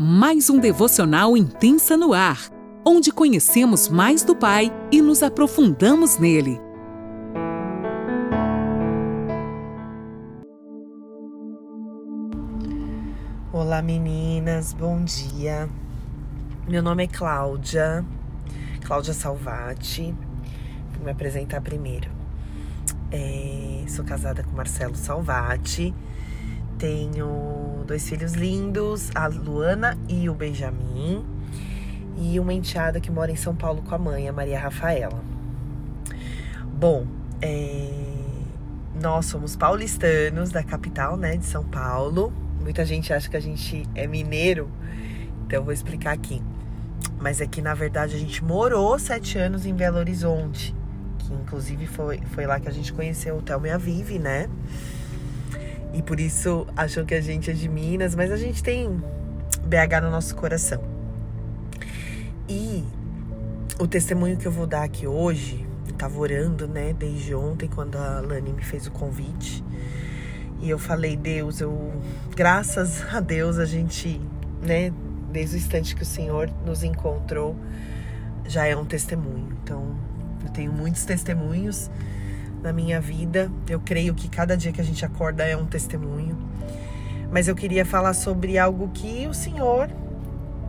mais um devocional intensa no ar, onde conhecemos mais do Pai e nos aprofundamos nele. Olá meninas, bom dia. Meu nome é Cláudia, Cláudia Salvati. Vou me apresentar primeiro. É, sou casada com Marcelo Salvati. Tenho dois filhos lindos, a Luana e o Benjamin. E uma enteada que mora em São Paulo com a mãe, a Maria Rafaela. Bom, é, nós somos paulistanos da capital, né, de São Paulo. Muita gente acha que a gente é mineiro, então vou explicar aqui. Mas é que na verdade a gente morou sete anos em Belo Horizonte, que inclusive foi, foi lá que a gente conheceu o Thelma Vive, né? E por isso acham que a gente é de Minas, mas a gente tem BH no nosso coração. E o testemunho que eu vou dar aqui hoje, eu tava orando, né, desde ontem, quando a Lani me fez o convite. E eu falei, Deus, eu, graças a Deus, a gente, né, desde o instante que o Senhor nos encontrou, já é um testemunho. Então, eu tenho muitos testemunhos na minha vida. Eu creio que cada dia que a gente acorda é um testemunho. Mas eu queria falar sobre algo que o Senhor,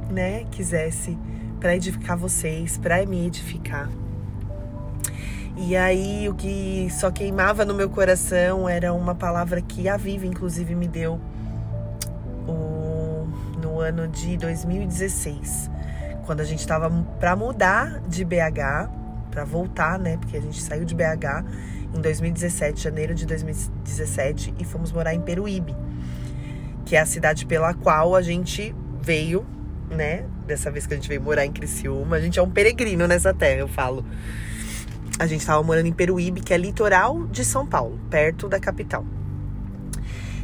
né, quisesse para edificar vocês, para me edificar. E aí o que só queimava no meu coração era uma palavra que a Viva inclusive me deu o, no ano de 2016, quando a gente estava para mudar de BH, para voltar, né, porque a gente saiu de BH em 2017, janeiro de 2017, e fomos morar em Peruíbe, que é a cidade pela qual a gente veio, né? Dessa vez que a gente veio morar em Criciúma, a gente é um peregrino nessa terra, eu falo. A gente estava morando em Peruíbe, que é litoral de São Paulo, perto da capital.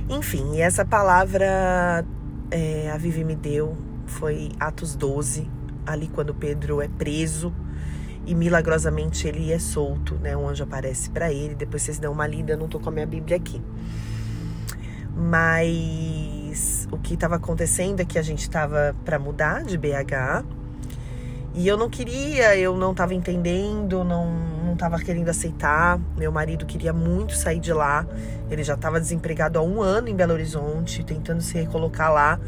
Enfim, e essa palavra é, a Vivi me deu foi Atos 12, ali quando Pedro é preso e milagrosamente ele é solto, né? Um anjo aparece para ele. Depois vocês dão uma lida, eu não tô com a minha Bíblia aqui. Mas o que estava acontecendo é que a gente estava para mudar de BH e eu não queria, eu não estava entendendo, não não estava querendo aceitar. Meu marido queria muito sair de lá. Ele já estava desempregado há um ano em Belo Horizonte, tentando se recolocar lá,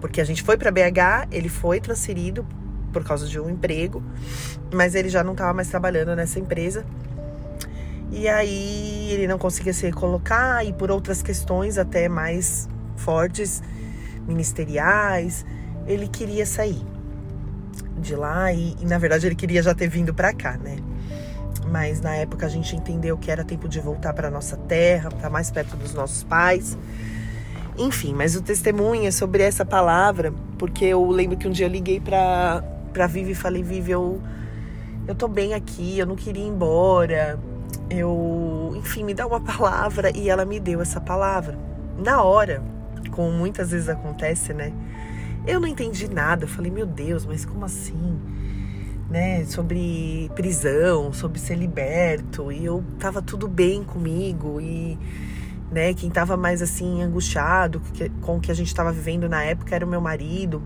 porque a gente foi para BH, ele foi transferido por causa de um emprego, mas ele já não estava mais trabalhando nessa empresa. E aí ele não conseguia se recolocar e por outras questões até mais fortes, ministeriais, ele queria sair de lá e, e na verdade ele queria já ter vindo para cá, né? Mas na época a gente entendeu que era tempo de voltar para nossa terra, para mais perto dos nossos pais. Enfim, mas o testemunho é sobre essa palavra, porque eu lembro que um dia eu liguei para pra Vivi e falei, Vivi, eu, eu tô bem aqui, eu não queria ir embora. Eu, enfim, me dá uma palavra e ela me deu essa palavra. Na hora, como muitas vezes acontece, né? Eu não entendi nada. Eu falei, meu Deus, mas como assim? Né, sobre prisão, sobre ser liberto, e eu tava tudo bem comigo e né, quem tava mais assim angustiado com o que a gente tava vivendo na época era o meu marido.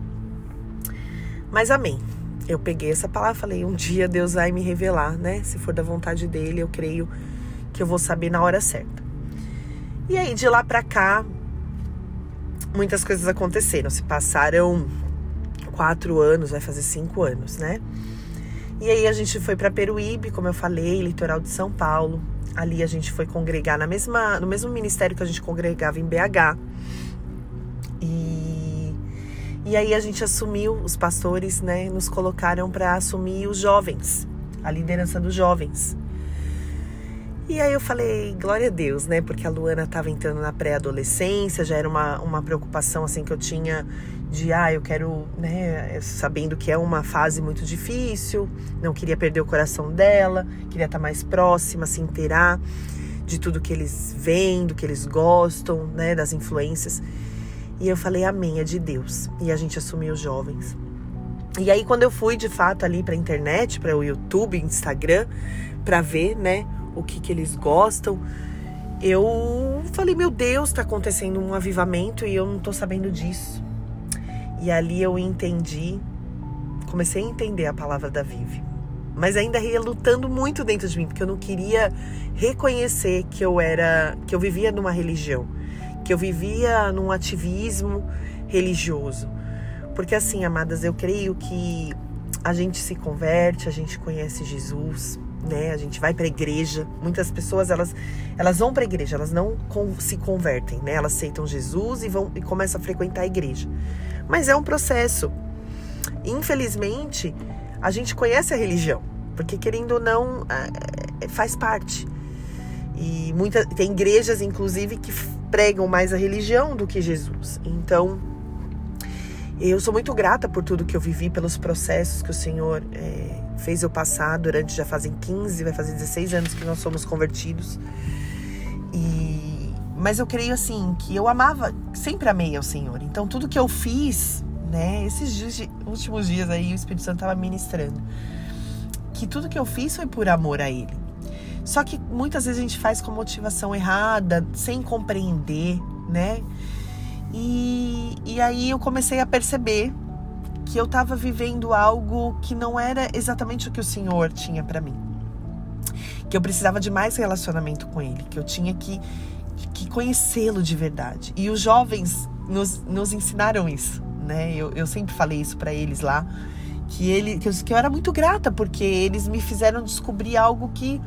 Mas amém. Eu peguei essa palavra falei: um dia Deus vai me revelar, né? Se for da vontade dele, eu creio que eu vou saber na hora certa. E aí, de lá pra cá, muitas coisas aconteceram. Se passaram quatro anos, vai fazer cinco anos, né? E aí a gente foi para Peruíbe, como eu falei, litoral de São Paulo. Ali a gente foi congregar na mesma, no mesmo ministério que a gente congregava em BH. E aí a gente assumiu, os pastores, né, nos colocaram para assumir os jovens, a liderança dos jovens. E aí eu falei, glória a Deus, né? Porque a Luana estava entrando na pré-adolescência, já era uma, uma preocupação assim que eu tinha de, ah, eu quero, né, sabendo que é uma fase muito difícil, não queria perder o coração dela, queria estar tá mais próxima, se inteirar de tudo que eles veem, do que eles gostam, né, das influências. E eu falei, amém, é de Deus. E a gente assumiu os jovens. E aí, quando eu fui de fato ali para internet, para o YouTube, Instagram, para ver, né, o que, que eles gostam, eu falei, meu Deus, está acontecendo um avivamento e eu não tô sabendo disso. E ali eu entendi, comecei a entender a palavra da Vive. Mas ainda ia lutando muito dentro de mim, porque eu não queria reconhecer que eu era, que eu vivia numa religião, que eu vivia num ativismo religioso. Porque assim, amadas, eu creio que a gente se converte, a gente conhece Jesus, né? A gente vai para a igreja. Muitas pessoas elas elas vão para a igreja, elas não se convertem, né? Elas aceitam Jesus e vão e começam a frequentar a igreja. Mas é um processo. Infelizmente, a gente conhece a religião, porque querendo ou não, é, é, faz parte. E muita, tem igrejas, inclusive, que pregam mais a religião do que Jesus. Então, eu sou muito grata por tudo que eu vivi, pelos processos que o Senhor é, fez eu passar durante, já fazem 15, vai fazer 16 anos que nós somos convertidos. E, mas eu creio assim, que eu amava, sempre amei ao Senhor. Então tudo que eu fiz, né, esses dias, últimos dias aí o Espírito Santo estava ministrando, que tudo que eu fiz foi por amor a Ele. Só que muitas vezes a gente faz com motivação errada, sem compreender, né? E, e aí eu comecei a perceber que eu estava vivendo algo que não era exatamente o que o Senhor tinha para mim. Que eu precisava de mais relacionamento com Ele, que eu tinha que, que conhecê-lo de verdade. E os jovens nos, nos ensinaram isso, né? Eu, eu sempre falei isso para eles lá, que, ele, que eu, que eu era muito grata, porque eles me fizeram descobrir algo que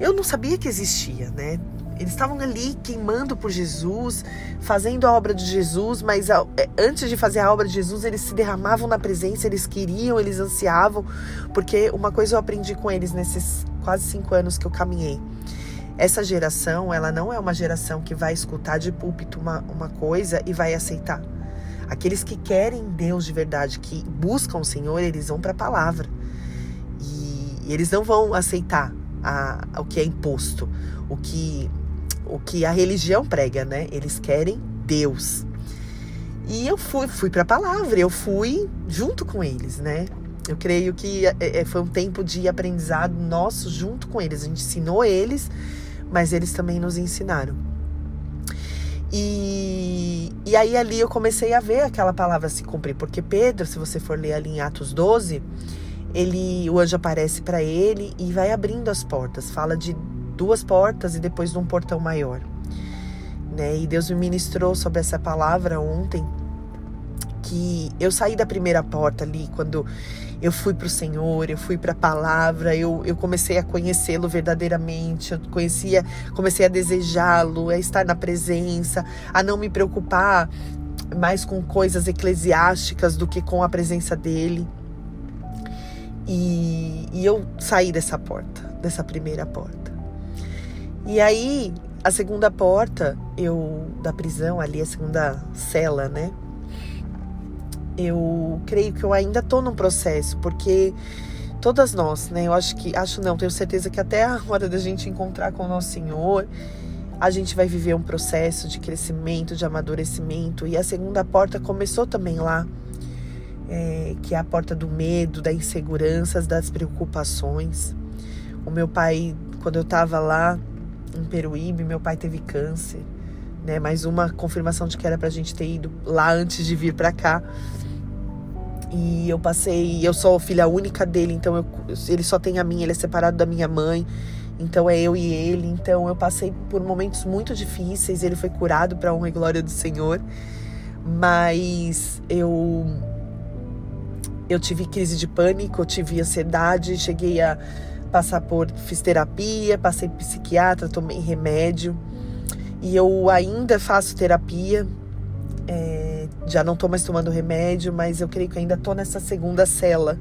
eu não sabia que existia, né? Eles estavam ali queimando por Jesus, fazendo a obra de Jesus, mas é, antes de fazer a obra de Jesus, eles se derramavam na presença, eles queriam, eles ansiavam, porque uma coisa eu aprendi com eles nesses quase cinco anos que eu caminhei. Essa geração, ela não é uma geração que vai escutar de púlpito uma, uma coisa e vai aceitar. Aqueles que querem Deus de verdade, que buscam o Senhor, eles vão para a palavra. E, e eles não vão aceitar a, o que é imposto, o que o que a religião prega, né? Eles querem Deus. E eu fui, fui para a palavra, eu fui junto com eles, né? Eu creio que é, é, foi um tempo de aprendizado nosso junto com eles. A gente ensinou eles, mas eles também nos ensinaram. E, e aí ali eu comecei a ver aquela palavra se cumprir, porque Pedro, se você for ler ali em Atos 12, ele, o anjo aparece para ele e vai abrindo as portas. Fala de duas portas e depois de um portão maior. Né? E Deus me ministrou sobre essa palavra ontem, que eu saí da primeira porta ali, quando eu fui para o Senhor, eu fui para a palavra, eu, eu comecei a conhecê-lo verdadeiramente, eu conhecia, comecei a desejá-lo, a estar na presença, a não me preocupar mais com coisas eclesiásticas do que com a presença dele. E, e eu saí dessa porta, dessa primeira porta. E aí, a segunda porta, eu da prisão ali, a segunda cela, né? Eu creio que eu ainda tô num processo, porque todas nós, né? Eu acho que, acho não, tenho certeza que até a hora da gente encontrar com o nosso Senhor, a gente vai viver um processo de crescimento, de amadurecimento. E a segunda porta começou também lá, é, que é a porta do medo, da insegurança, das preocupações. O meu pai, quando eu estava lá, em Peruíbe, meu pai teve câncer, né? Mais uma confirmação de que era pra gente ter ido lá antes de vir pra cá. E eu passei, eu sou filha única dele, então eu, ele só tem a minha, ele é separado da minha mãe. Então é eu e ele. Então eu passei por momentos muito difíceis. Ele foi curado para honra e glória do Senhor. Mas eu eu tive crise de pânico, eu tive ansiedade, cheguei a passar por. Fiz terapia, passei psiquiatra, tomei remédio. E eu ainda faço terapia. É, já não estou mais tomando remédio, mas eu creio que ainda estou nessa segunda cela,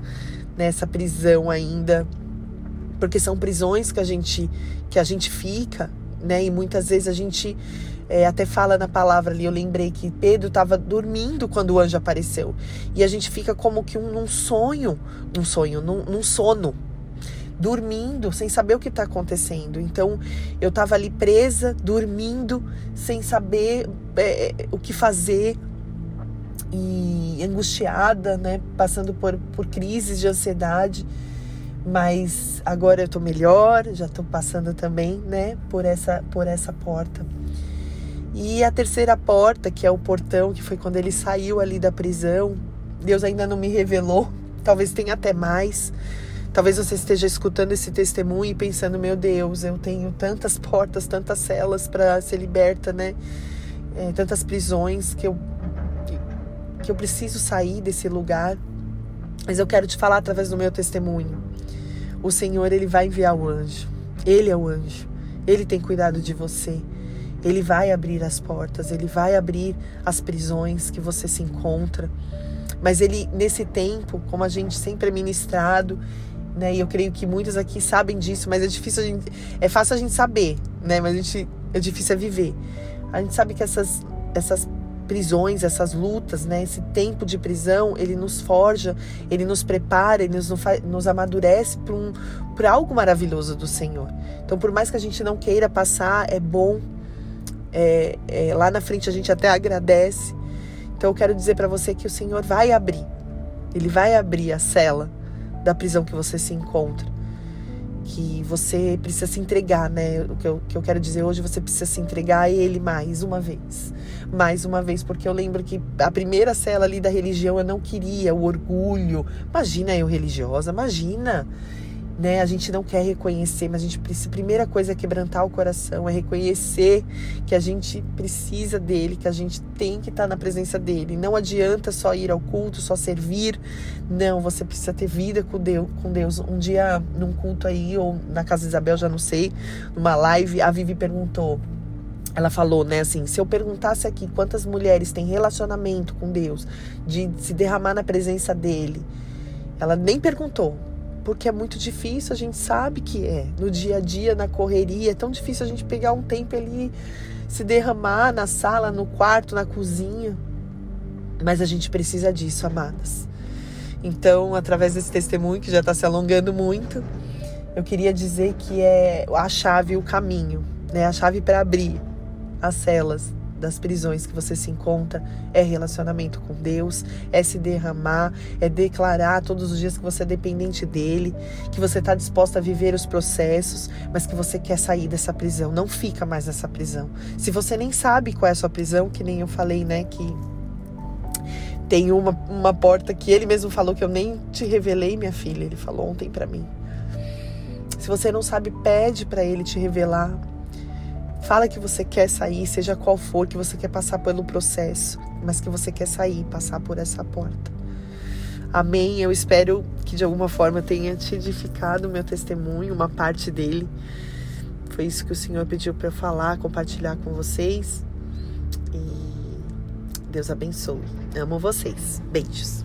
nessa prisão ainda. Porque são prisões que a gente, que a gente fica, né? E muitas vezes a gente é, até fala na palavra ali, eu lembrei que Pedro estava dormindo quando o anjo apareceu. E a gente fica como que um, num sonho, num sonho, num, num sono, dormindo, sem saber o que está acontecendo. Então, eu estava ali presa, dormindo, sem saber é, é, o que fazer e angustiada, né? Passando por, por crises de ansiedade. Mas agora eu estou melhor, já estou passando também, né? Por essa, por essa porta. E a terceira porta, que é o portão, que foi quando ele saiu ali da prisão, Deus ainda não me revelou, talvez tenha até mais. Talvez você esteja escutando esse testemunho e pensando: meu Deus, eu tenho tantas portas, tantas celas para ser liberta, né? É, tantas prisões que eu, que eu preciso sair desse lugar. Mas eu quero te falar através do meu testemunho. O Senhor, Ele vai enviar o anjo. Ele é o anjo. Ele tem cuidado de você. Ele vai abrir as portas, ele vai abrir as prisões que você se encontra. Mas ele, nesse tempo, como a gente sempre é ministrado, né? E eu creio que muitos aqui sabem disso, mas é difícil a gente, é fácil a gente saber, né? Mas a gente, é difícil a viver. A gente sabe que essas, essas prisões, essas lutas, né? Esse tempo de prisão, ele nos forja, ele nos prepara, ele nos, nos amadurece para um, algo maravilhoso do Senhor. Então, por mais que a gente não queira passar, é bom é, é, lá na frente a gente até agradece. Então eu quero dizer para você que o Senhor vai abrir, Ele vai abrir a cela da prisão que você se encontra. Que você precisa se entregar, né? O que eu, que eu quero dizer hoje, você precisa se entregar a Ele mais uma vez. Mais uma vez, porque eu lembro que a primeira cela ali da religião eu não queria, o orgulho. Imagina eu religiosa, imagina né? A gente não quer reconhecer, mas a gente precisa. A primeira coisa é quebrantar o coração, é reconhecer que a gente precisa dele, que a gente tem que estar na presença dele. Não adianta só ir ao culto, só servir. Não, você precisa ter vida com Deus. Com Deus. Um dia, num culto aí, ou na casa de Isabel, já não sei, numa live, a Vivi perguntou. Ela falou, né, assim, se eu perguntasse aqui quantas mulheres têm relacionamento com Deus, de se derramar na presença dele, ela nem perguntou porque é muito difícil, a gente sabe que é. No dia a dia, na correria, é tão difícil a gente pegar um tempo ali, se derramar na sala, no quarto, na cozinha. Mas a gente precisa disso, amadas. Então, através desse testemunho que já está se alongando muito, eu queria dizer que é a chave, o caminho, né? A chave para abrir as celas das prisões que você se encontra é relacionamento com Deus, é se derramar, é declarar todos os dias que você é dependente dele, que você está disposta a viver os processos, mas que você quer sair dessa prisão. Não fica mais nessa prisão. Se você nem sabe qual é a sua prisão, que nem eu falei, né, que tem uma, uma porta que ele mesmo falou que eu nem te revelei, minha filha. Ele falou ontem para mim. Se você não sabe, pede para ele te revelar Fala que você quer sair, seja qual for, que você quer passar pelo processo, mas que você quer sair, passar por essa porta. Amém. Eu espero que de alguma forma tenha te edificado o meu testemunho, uma parte dele. Foi isso que o Senhor pediu para eu falar, compartilhar com vocês. E Deus abençoe. Amo vocês. Beijos.